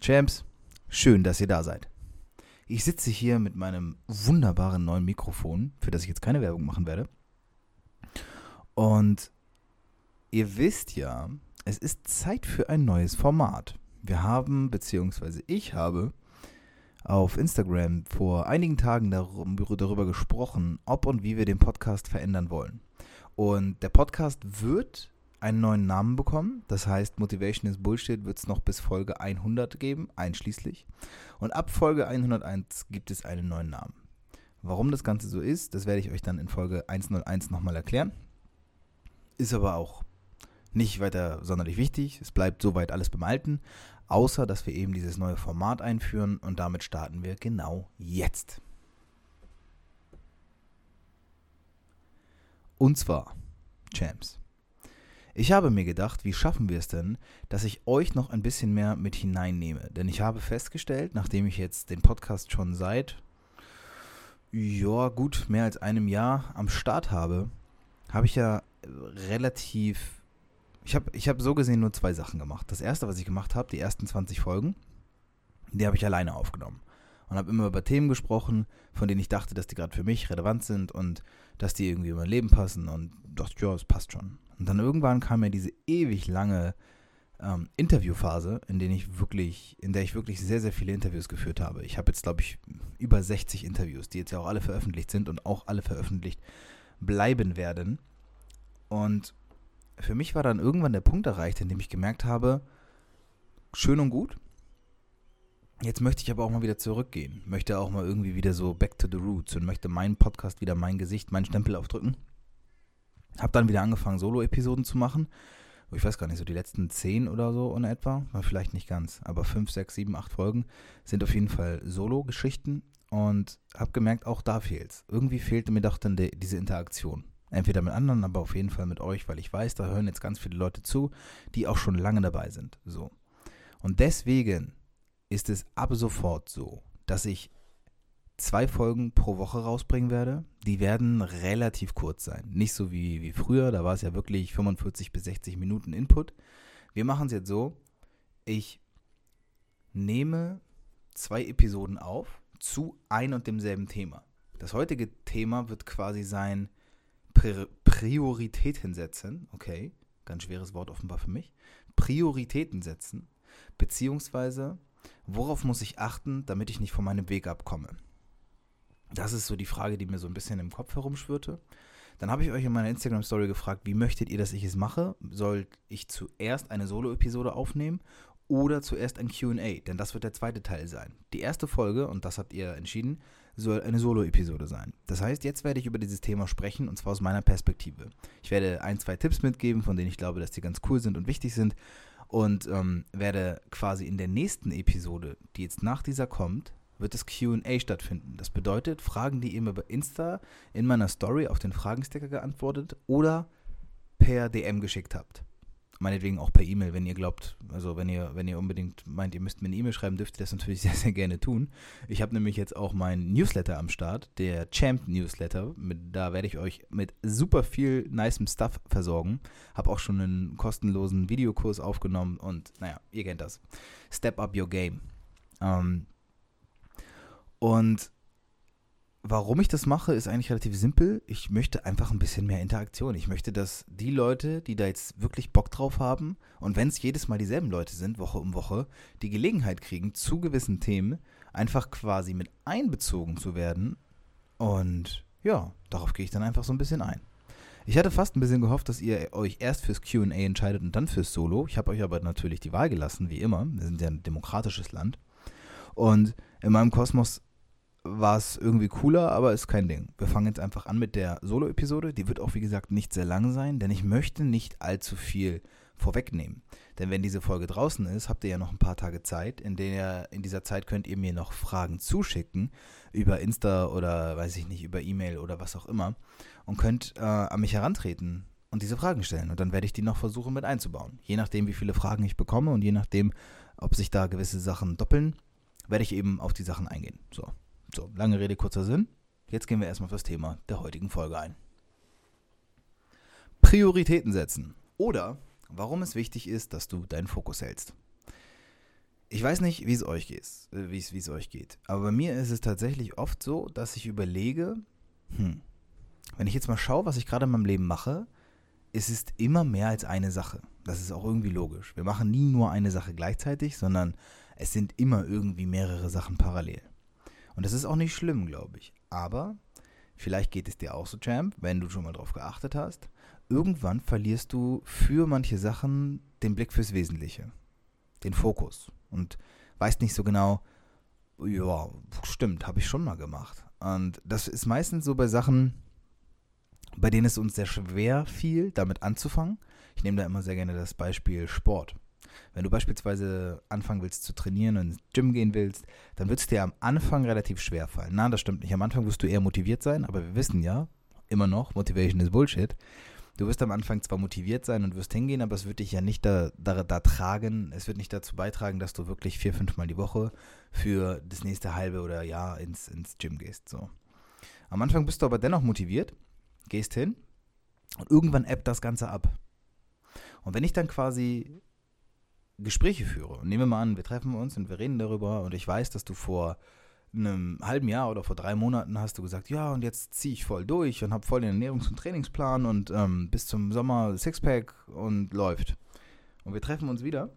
Champs, schön, dass ihr da seid. Ich sitze hier mit meinem wunderbaren neuen Mikrofon, für das ich jetzt keine Werbung machen werde. Und ihr wisst ja, es ist Zeit für ein neues Format. Wir haben, beziehungsweise ich habe, auf Instagram vor einigen Tagen darüber gesprochen, ob und wie wir den Podcast verändern wollen. Und der Podcast wird einen neuen Namen bekommen. Das heißt, Motivation is Bullshit wird es noch bis Folge 100 geben, einschließlich. Und ab Folge 101 gibt es einen neuen Namen. Warum das Ganze so ist, das werde ich euch dann in Folge 101 nochmal erklären. Ist aber auch nicht weiter sonderlich wichtig. Es bleibt soweit alles beim Alten. Außer, dass wir eben dieses neue Format einführen und damit starten wir genau jetzt. Und zwar, Champs. Ich habe mir gedacht, wie schaffen wir es denn, dass ich euch noch ein bisschen mehr mit hineinnehme? Denn ich habe festgestellt, nachdem ich jetzt den Podcast schon seit, ja, gut, mehr als einem Jahr am Start habe, habe ich ja relativ ich habe ich hab so gesehen nur zwei Sachen gemacht. Das erste, was ich gemacht habe, die ersten 20 Folgen, die habe ich alleine aufgenommen. Und habe immer über Themen gesprochen, von denen ich dachte, dass die gerade für mich relevant sind und dass die irgendwie in mein Leben passen. Und dachte, ja, es passt schon. Und dann irgendwann kam mir diese ewig lange ähm, Interviewphase, in der ich wirklich, in der ich wirklich sehr, sehr viele Interviews geführt habe. Ich habe jetzt, glaube ich, über 60 Interviews, die jetzt ja auch alle veröffentlicht sind und auch alle veröffentlicht bleiben werden. Und für mich war dann irgendwann der Punkt erreicht, in dem ich gemerkt habe, schön und gut. Jetzt möchte ich aber auch mal wieder zurückgehen. Möchte auch mal irgendwie wieder so back to the roots und möchte meinen Podcast wieder mein Gesicht, meinen Stempel aufdrücken. Hab dann wieder angefangen, Solo-Episoden zu machen. Ich weiß gar nicht, so die letzten zehn oder so in etwa. Vielleicht nicht ganz, aber fünf, sechs, sieben, acht Folgen sind auf jeden Fall Solo-Geschichten. Und hab gemerkt, auch da fehlt's. Irgendwie fehlte mir doch dann de, diese Interaktion. Entweder mit anderen, aber auf jeden Fall mit euch, weil ich weiß, da hören jetzt ganz viele Leute zu, die auch schon lange dabei sind. So. Und deswegen ist es ab sofort so, dass ich zwei Folgen pro Woche rausbringen werde. Die werden relativ kurz sein. Nicht so wie, wie früher, da war es ja wirklich 45 bis 60 Minuten Input. Wir machen es jetzt so, ich nehme zwei Episoden auf zu ein und demselben Thema. Das heutige Thema wird quasi sein, Prioritäten setzen, okay, ganz schweres Wort offenbar für mich, Prioritäten setzen, beziehungsweise worauf muss ich achten, damit ich nicht von meinem Weg abkomme. Das ist so die Frage, die mir so ein bisschen im Kopf herumschwirrte. Dann habe ich euch in meiner Instagram-Story gefragt, wie möchtet ihr, dass ich es mache? Soll ich zuerst eine Solo-Episode aufnehmen oder zuerst ein QA? Denn das wird der zweite Teil sein. Die erste Folge, und das habt ihr entschieden, soll eine Solo-Episode sein. Das heißt, jetzt werde ich über dieses Thema sprechen und zwar aus meiner Perspektive. Ich werde ein, zwei Tipps mitgeben, von denen ich glaube, dass die ganz cool sind und wichtig sind und ähm, werde quasi in der nächsten Episode, die jetzt nach dieser kommt, wird das QA stattfinden. Das bedeutet, Fragen, die ihr mir bei Insta in meiner Story auf den Fragensticker geantwortet oder per DM geschickt habt meinetwegen auch per E-Mail, wenn ihr glaubt, also wenn ihr, wenn ihr unbedingt meint, ihr müsst mir eine E-Mail schreiben, dürft ihr das natürlich sehr, sehr gerne tun. Ich habe nämlich jetzt auch meinen Newsletter am Start, der Champ Newsletter. Mit, da werde ich euch mit super viel nicem Stuff versorgen. Habe auch schon einen kostenlosen Videokurs aufgenommen und naja, ihr kennt das. Step up your game. Ähm, und Warum ich das mache, ist eigentlich relativ simpel. Ich möchte einfach ein bisschen mehr Interaktion. Ich möchte, dass die Leute, die da jetzt wirklich Bock drauf haben, und wenn es jedes Mal dieselben Leute sind, Woche um Woche, die Gelegenheit kriegen, zu gewissen Themen einfach quasi mit einbezogen zu werden. Und ja, darauf gehe ich dann einfach so ein bisschen ein. Ich hatte fast ein bisschen gehofft, dass ihr euch erst fürs QA entscheidet und dann fürs Solo. Ich habe euch aber natürlich die Wahl gelassen, wie immer. Wir sind ja ein demokratisches Land. Und in meinem Kosmos war es irgendwie cooler, aber ist kein Ding. Wir fangen jetzt einfach an mit der Solo-Episode. Die wird auch, wie gesagt, nicht sehr lang sein, denn ich möchte nicht allzu viel vorwegnehmen. Denn wenn diese Folge draußen ist, habt ihr ja noch ein paar Tage Zeit. In, der, in dieser Zeit könnt ihr mir noch Fragen zuschicken über Insta oder weiß ich nicht, über E-Mail oder was auch immer und könnt äh, an mich herantreten und diese Fragen stellen. Und dann werde ich die noch versuchen mit einzubauen. Je nachdem, wie viele Fragen ich bekomme und je nachdem, ob sich da gewisse Sachen doppeln, werde ich eben auf die Sachen eingehen. So, so lange Rede, kurzer Sinn. Jetzt gehen wir erstmal auf das Thema der heutigen Folge ein. Prioritäten setzen. Oder warum es wichtig ist, dass du deinen Fokus hältst. Ich weiß nicht, wie es euch geht, wie es, wie es euch geht. Aber bei mir ist es tatsächlich oft so, dass ich überlege, hm, wenn ich jetzt mal schaue, was ich gerade in meinem Leben mache, es ist immer mehr als eine Sache. Das ist auch irgendwie logisch. Wir machen nie nur eine Sache gleichzeitig, sondern es sind immer irgendwie mehrere Sachen parallel. Und das ist auch nicht schlimm, glaube ich. Aber vielleicht geht es dir auch so, Champ, wenn du schon mal drauf geachtet hast. Irgendwann verlierst du für manche Sachen den Blick fürs Wesentliche, den Fokus und weißt nicht so genau, ja, stimmt, habe ich schon mal gemacht. Und das ist meistens so bei Sachen, bei denen es uns sehr schwer fiel, damit anzufangen. Ich nehme da immer sehr gerne das Beispiel Sport. Wenn du beispielsweise anfangen willst zu trainieren und ins Gym gehen willst, dann wird es dir am Anfang relativ schwer fallen. Na, das stimmt nicht. Am Anfang wirst du eher motiviert sein, aber wir wissen ja, immer noch, Motivation ist Bullshit. Du wirst am Anfang zwar motiviert sein und wirst hingehen, aber es wird dich ja nicht da, da, da tragen, es wird nicht dazu beitragen, dass du wirklich vier, fünf Mal die Woche für das nächste halbe oder Jahr ins, ins Gym gehst. So. Am Anfang bist du aber dennoch motiviert gehst hin und irgendwann ebbt das Ganze ab. Und wenn ich dann quasi Gespräche führe, und nehmen wir mal an, wir treffen uns und wir reden darüber und ich weiß, dass du vor einem halben Jahr oder vor drei Monaten hast du gesagt, ja, und jetzt ziehe ich voll durch und habe voll den Ernährungs- und Trainingsplan und ähm, bis zum Sommer Sixpack und läuft. Und wir treffen uns wieder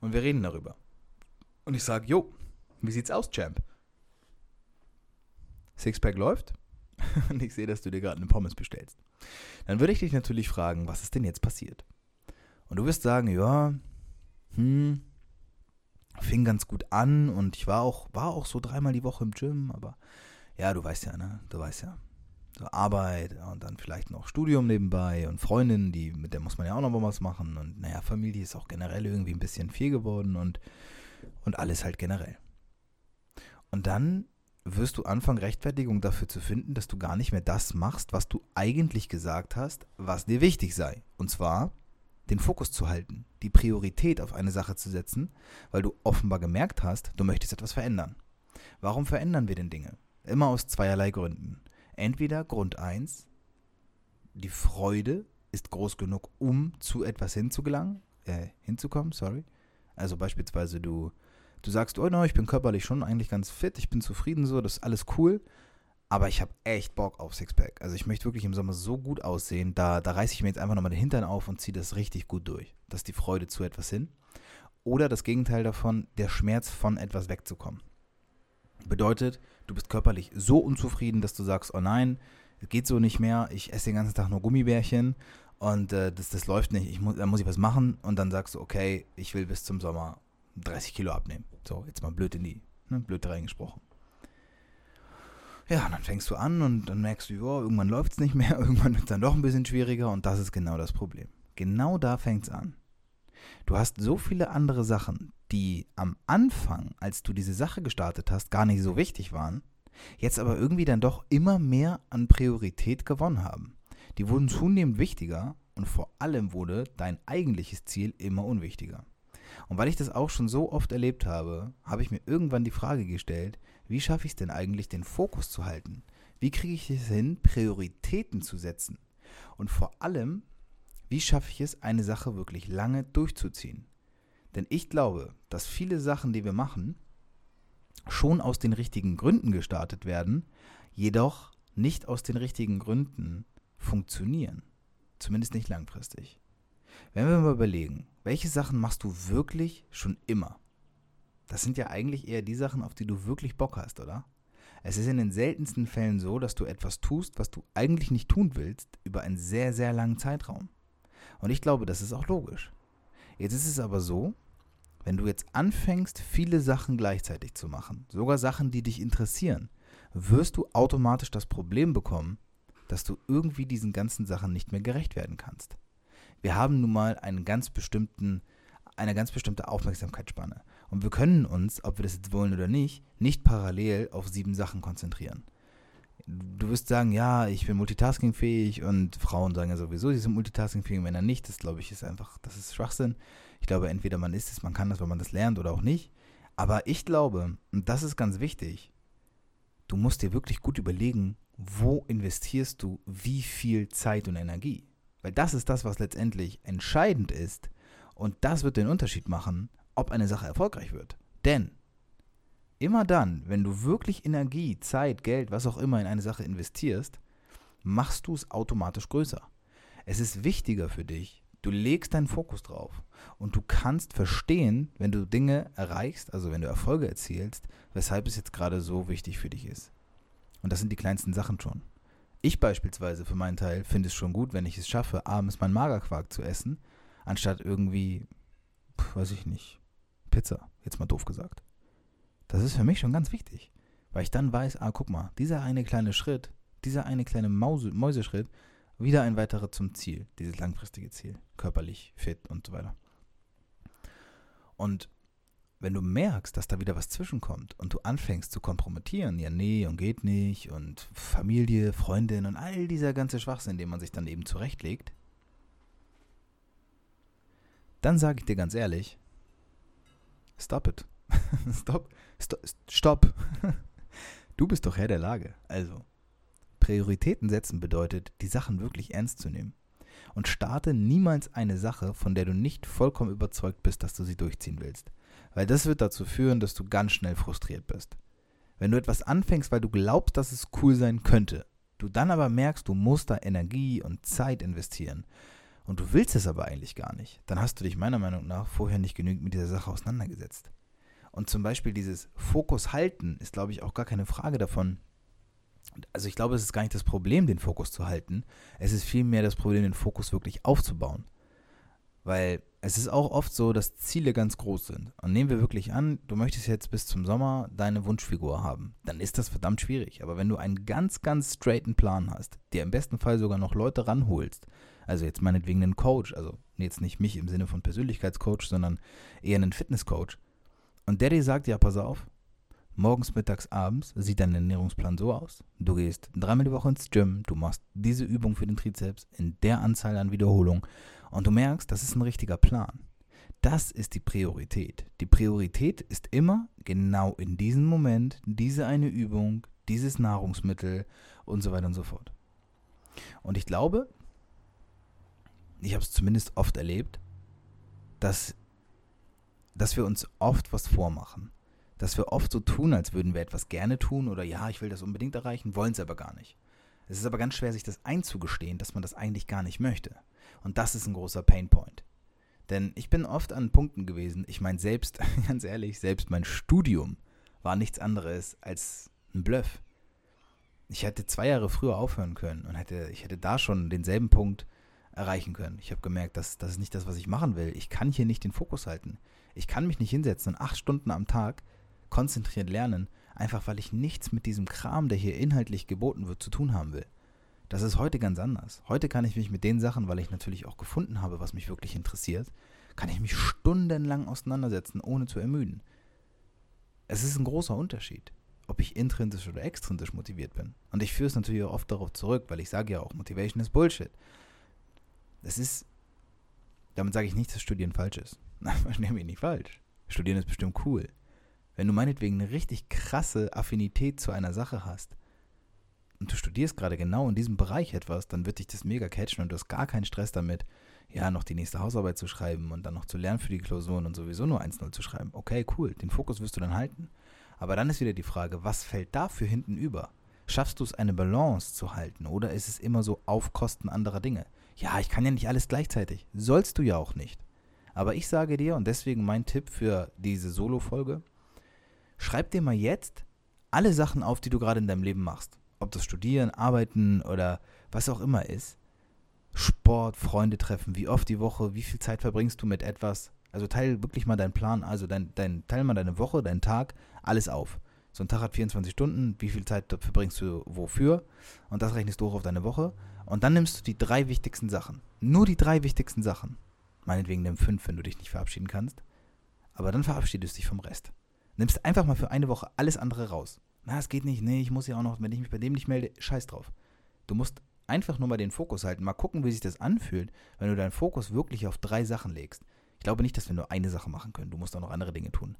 und wir reden darüber. Und ich sage, jo, wie sieht's aus, Champ? Sixpack läuft, und ich sehe, dass du dir gerade eine Pommes bestellst, dann würde ich dich natürlich fragen, was ist denn jetzt passiert? Und du wirst sagen, ja, hm, fing ganz gut an und ich war auch, war auch so dreimal die Woche im Gym, aber ja, du weißt ja, ne? Du weißt ja. So Arbeit und dann vielleicht noch Studium nebenbei und Freundin, die, mit der muss man ja auch noch was machen. Und naja, Familie ist auch generell irgendwie ein bisschen viel geworden und, und alles halt generell. Und dann wirst du anfangen, Rechtfertigung dafür zu finden, dass du gar nicht mehr das machst, was du eigentlich gesagt hast, was dir wichtig sei. Und zwar den Fokus zu halten, die Priorität auf eine Sache zu setzen, weil du offenbar gemerkt hast, du möchtest etwas verändern. Warum verändern wir denn Dinge? Immer aus zweierlei Gründen. Entweder Grund 1, die Freude ist groß genug, um zu etwas hinzugelangen, äh, hinzukommen, sorry. Also beispielsweise du du sagst, oh no, ich bin körperlich schon eigentlich ganz fit, ich bin zufrieden so, das ist alles cool, aber ich habe echt Bock auf Sixpack. Also ich möchte wirklich im Sommer so gut aussehen, da, da reiße ich mir jetzt einfach nochmal den Hintern auf und ziehe das richtig gut durch. Das ist die Freude zu etwas hin. Oder das Gegenteil davon, der Schmerz von etwas wegzukommen. Bedeutet, du bist körperlich so unzufrieden, dass du sagst, oh nein, geht so nicht mehr, ich esse den ganzen Tag nur Gummibärchen und äh, das, das läuft nicht, ich muss, da muss ich was machen und dann sagst du, okay, ich will bis zum Sommer 30 Kilo abnehmen. So, jetzt mal blöd in die, ne, blöd reingesprochen. Ja, und dann fängst du an und dann merkst du, ja, irgendwann läuft es nicht mehr, irgendwann wird es dann doch ein bisschen schwieriger und das ist genau das Problem. Genau da fängt es an. Du hast so viele andere Sachen, die am Anfang, als du diese Sache gestartet hast, gar nicht so wichtig waren, jetzt aber irgendwie dann doch immer mehr an Priorität gewonnen haben. Die wurden zunehmend wichtiger und vor allem wurde dein eigentliches Ziel immer unwichtiger. Und weil ich das auch schon so oft erlebt habe, habe ich mir irgendwann die Frage gestellt, wie schaffe ich es denn eigentlich, den Fokus zu halten? Wie kriege ich es hin, Prioritäten zu setzen? Und vor allem, wie schaffe ich es, eine Sache wirklich lange durchzuziehen? Denn ich glaube, dass viele Sachen, die wir machen, schon aus den richtigen Gründen gestartet werden, jedoch nicht aus den richtigen Gründen funktionieren. Zumindest nicht langfristig. Wenn wir mal überlegen, welche Sachen machst du wirklich schon immer? Das sind ja eigentlich eher die Sachen, auf die du wirklich Bock hast, oder? Es ist in den seltensten Fällen so, dass du etwas tust, was du eigentlich nicht tun willst, über einen sehr, sehr langen Zeitraum. Und ich glaube, das ist auch logisch. Jetzt ist es aber so, wenn du jetzt anfängst, viele Sachen gleichzeitig zu machen, sogar Sachen, die dich interessieren, wirst du automatisch das Problem bekommen, dass du irgendwie diesen ganzen Sachen nicht mehr gerecht werden kannst. Wir haben nun mal einen ganz bestimmten, eine ganz bestimmte Aufmerksamkeitsspanne. Und wir können uns, ob wir das jetzt wollen oder nicht, nicht parallel auf sieben Sachen konzentrieren. Du wirst sagen, ja, ich bin multitaskingfähig und Frauen sagen ja sowieso, sie sind multitaskingfähig, Männer nicht. Das glaube ich ist einfach, das ist Schwachsinn. Ich glaube, entweder man ist es, man kann das, wenn man das lernt oder auch nicht. Aber ich glaube, und das ist ganz wichtig, du musst dir wirklich gut überlegen, wo investierst du wie viel Zeit und Energie. Weil das ist das, was letztendlich entscheidend ist. Und das wird den Unterschied machen, ob eine Sache erfolgreich wird. Denn immer dann, wenn du wirklich Energie, Zeit, Geld, was auch immer in eine Sache investierst, machst du es automatisch größer. Es ist wichtiger für dich, du legst deinen Fokus drauf und du kannst verstehen, wenn du Dinge erreichst, also wenn du Erfolge erzielst, weshalb es jetzt gerade so wichtig für dich ist. Und das sind die kleinsten Sachen schon. Ich beispielsweise für meinen Teil finde es schon gut, wenn ich es schaffe, abends meinen Magerquark zu essen, anstatt irgendwie, weiß ich nicht, Pizza, jetzt mal doof gesagt. Das ist für mich schon ganz wichtig, weil ich dann weiß, ah, guck mal, dieser eine kleine Schritt, dieser eine kleine Mause, Mäuseschritt, wieder ein weiterer zum Ziel, dieses langfristige Ziel, körperlich, fit und so weiter. Und wenn du merkst, dass da wieder was zwischenkommt und du anfängst zu kompromittieren, ja, nee und geht nicht und Familie, Freundin und all dieser ganze Schwachsinn, den man sich dann eben zurechtlegt, dann sage ich dir ganz ehrlich, stop it. stop, stop, stopp. du bist doch Herr der Lage. Also, Prioritäten setzen bedeutet, die Sachen wirklich ernst zu nehmen. Und starte niemals eine Sache, von der du nicht vollkommen überzeugt bist, dass du sie durchziehen willst. Weil das wird dazu führen, dass du ganz schnell frustriert bist. Wenn du etwas anfängst, weil du glaubst, dass es cool sein könnte, du dann aber merkst, du musst da Energie und Zeit investieren und du willst es aber eigentlich gar nicht, dann hast du dich meiner Meinung nach vorher nicht genügend mit dieser Sache auseinandergesetzt. Und zum Beispiel dieses Fokus halten ist, glaube ich, auch gar keine Frage davon. Also ich glaube, es ist gar nicht das Problem, den Fokus zu halten. Es ist vielmehr das Problem, den Fokus wirklich aufzubauen. Weil es ist auch oft so, dass Ziele ganz groß sind. Und nehmen wir wirklich an, du möchtest jetzt bis zum Sommer deine Wunschfigur haben. Dann ist das verdammt schwierig. Aber wenn du einen ganz, ganz straighten Plan hast, dir im besten Fall sogar noch Leute ranholst, also jetzt meinetwegen einen Coach, also jetzt nicht mich im Sinne von Persönlichkeitscoach, sondern eher einen Fitnesscoach, und der dir sagt, ja, pass auf, morgens, mittags, abends sieht dein Ernährungsplan so aus. Du gehst dreimal die Woche ins Gym, du machst diese Übung für den Trizeps in der Anzahl an Wiederholungen und du merkst, das ist ein richtiger Plan. Das ist die Priorität. Die Priorität ist immer genau in diesem Moment diese eine Übung, dieses Nahrungsmittel und so weiter und so fort. Und ich glaube, ich habe es zumindest oft erlebt, dass, dass wir uns oft was vormachen. Dass wir oft so tun, als würden wir etwas gerne tun oder ja, ich will das unbedingt erreichen, wollen es aber gar nicht. Es ist aber ganz schwer, sich das einzugestehen, dass man das eigentlich gar nicht möchte. Und das ist ein großer Painpoint. Denn ich bin oft an Punkten gewesen, ich meine selbst, ganz ehrlich, selbst mein Studium war nichts anderes als ein Bluff. Ich hätte zwei Jahre früher aufhören können und hätte, ich hätte da schon denselben Punkt erreichen können. Ich habe gemerkt, dass das ist nicht das, was ich machen will. Ich kann hier nicht den Fokus halten. Ich kann mich nicht hinsetzen und acht Stunden am Tag konzentriert lernen, einfach weil ich nichts mit diesem Kram, der hier inhaltlich geboten wird, zu tun haben will. Das ist heute ganz anders. Heute kann ich mich mit den Sachen, weil ich natürlich auch gefunden habe, was mich wirklich interessiert, kann ich mich stundenlang auseinandersetzen, ohne zu ermüden. Es ist ein großer Unterschied, ob ich intrinsisch oder extrinsisch motiviert bin. Und ich führe es natürlich auch oft darauf zurück, weil ich sage ja auch, Motivation ist Bullshit. Es ist, damit sage ich nicht, dass Studieren falsch ist. Nein, verstehe mich nicht falsch. Studieren ist bestimmt cool. Wenn du meinetwegen eine richtig krasse Affinität zu einer Sache hast, und du studierst gerade genau in diesem Bereich etwas, dann wird dich das mega catchen und du hast gar keinen Stress damit, ja, noch die nächste Hausarbeit zu schreiben und dann noch zu lernen für die Klausuren und sowieso nur 1-0 zu schreiben. Okay, cool, den Fokus wirst du dann halten. Aber dann ist wieder die Frage, was fällt dafür hinten über? Schaffst du es, eine Balance zu halten oder ist es immer so auf Kosten anderer Dinge? Ja, ich kann ja nicht alles gleichzeitig. Sollst du ja auch nicht. Aber ich sage dir, und deswegen mein Tipp für diese Solo-Folge, schreib dir mal jetzt alle Sachen auf, die du gerade in deinem Leben machst ob das Studieren, Arbeiten oder was auch immer ist, Sport, Freunde treffen, wie oft die Woche, wie viel Zeit verbringst du mit etwas, Also teil wirklich mal deinen Plan, also dein, dein, teil mal deine Woche, deinen Tag, alles auf. So ein Tag hat 24 Stunden, wie viel Zeit verbringst du wofür? Und das rechnest du hoch auf deine Woche. Und dann nimmst du die drei wichtigsten Sachen. Nur die drei wichtigsten Sachen. Meinetwegen nimm fünf, wenn du dich nicht verabschieden kannst. Aber dann verabschiedest du dich vom Rest. Nimmst einfach mal für eine Woche alles andere raus. Na, es geht nicht. Nee, ich muss ja auch noch, wenn ich mich bei dem nicht melde, scheiß drauf. Du musst einfach nur mal den Fokus halten. Mal gucken, wie sich das anfühlt, wenn du deinen Fokus wirklich auf drei Sachen legst. Ich glaube nicht, dass wir nur eine Sache machen können. Du musst auch noch andere Dinge tun.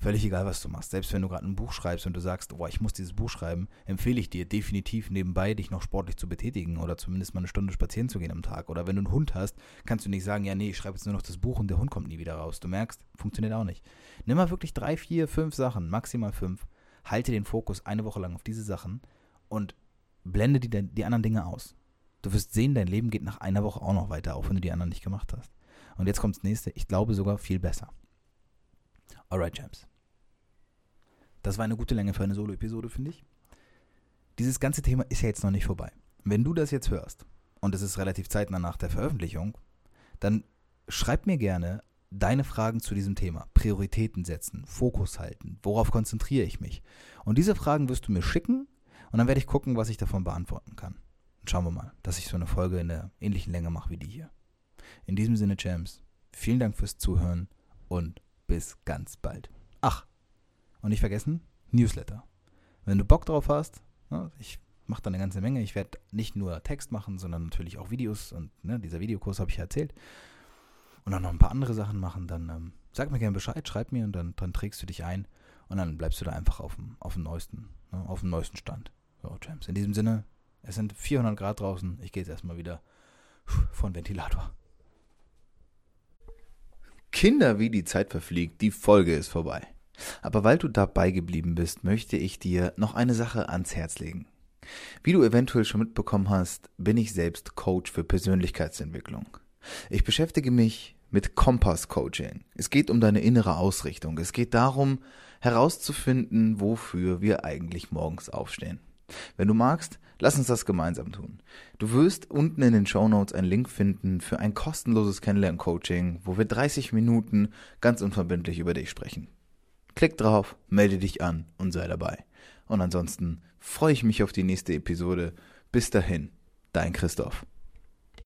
Völlig egal, was du machst. Selbst wenn du gerade ein Buch schreibst und du sagst, boah, ich muss dieses Buch schreiben, empfehle ich dir definitiv nebenbei, dich noch sportlich zu betätigen oder zumindest mal eine Stunde spazieren zu gehen am Tag. Oder wenn du einen Hund hast, kannst du nicht sagen, ja, nee, ich schreibe jetzt nur noch das Buch und der Hund kommt nie wieder raus. Du merkst, funktioniert auch nicht. Nimm mal wirklich drei, vier, fünf Sachen, maximal fünf. Halte den Fokus eine Woche lang auf diese Sachen und blende die, die anderen Dinge aus. Du wirst sehen, dein Leben geht nach einer Woche auch noch weiter, auch wenn du die anderen nicht gemacht hast. Und jetzt kommt das nächste, ich glaube sogar viel besser. Alright, James. Das war eine gute Länge für eine Solo-Episode, finde ich. Dieses ganze Thema ist ja jetzt noch nicht vorbei. Wenn du das jetzt hörst, und es ist relativ zeitnah nach der Veröffentlichung, dann schreib mir gerne deine Fragen zu diesem Thema. Prioritäten setzen, Fokus halten, worauf konzentriere ich mich? Und diese Fragen wirst du mir schicken und dann werde ich gucken, was ich davon beantworten kann. Und schauen wir mal, dass ich so eine Folge in der ähnlichen Länge mache wie die hier. In diesem Sinne, James, vielen Dank fürs Zuhören und bis ganz bald. Ach, und nicht vergessen, Newsletter. Wenn du Bock drauf hast, ne, ich mache da eine ganze Menge. Ich werde nicht nur Text machen, sondern natürlich auch Videos. Und ne, dieser Videokurs habe ich ja erzählt. Und dann noch ein paar andere Sachen machen. Dann ähm, sag mir gerne Bescheid, schreib mir und dann, dann trägst du dich ein. Und dann bleibst du da einfach auf dem, auf dem neuesten, ne, auf dem neuesten Stand. So, James. In diesem Sinne, es sind 400 Grad draußen. Ich gehe jetzt erstmal wieder vor den Ventilator. Kinder, wie die Zeit verfliegt, die Folge ist vorbei. Aber weil du dabei geblieben bist, möchte ich dir noch eine Sache ans Herz legen. Wie du eventuell schon mitbekommen hast, bin ich selbst Coach für Persönlichkeitsentwicklung. Ich beschäftige mich mit Kompass Coaching. Es geht um deine innere Ausrichtung. Es geht darum, herauszufinden, wofür wir eigentlich morgens aufstehen. Wenn du magst, lass uns das gemeinsam tun. Du wirst unten in den Show Notes einen Link finden für ein kostenloses Kennenlern-Coaching, wo wir 30 Minuten ganz unverbindlich über dich sprechen. Klick drauf, melde dich an und sei dabei. Und ansonsten freue ich mich auf die nächste Episode. Bis dahin, dein Christoph.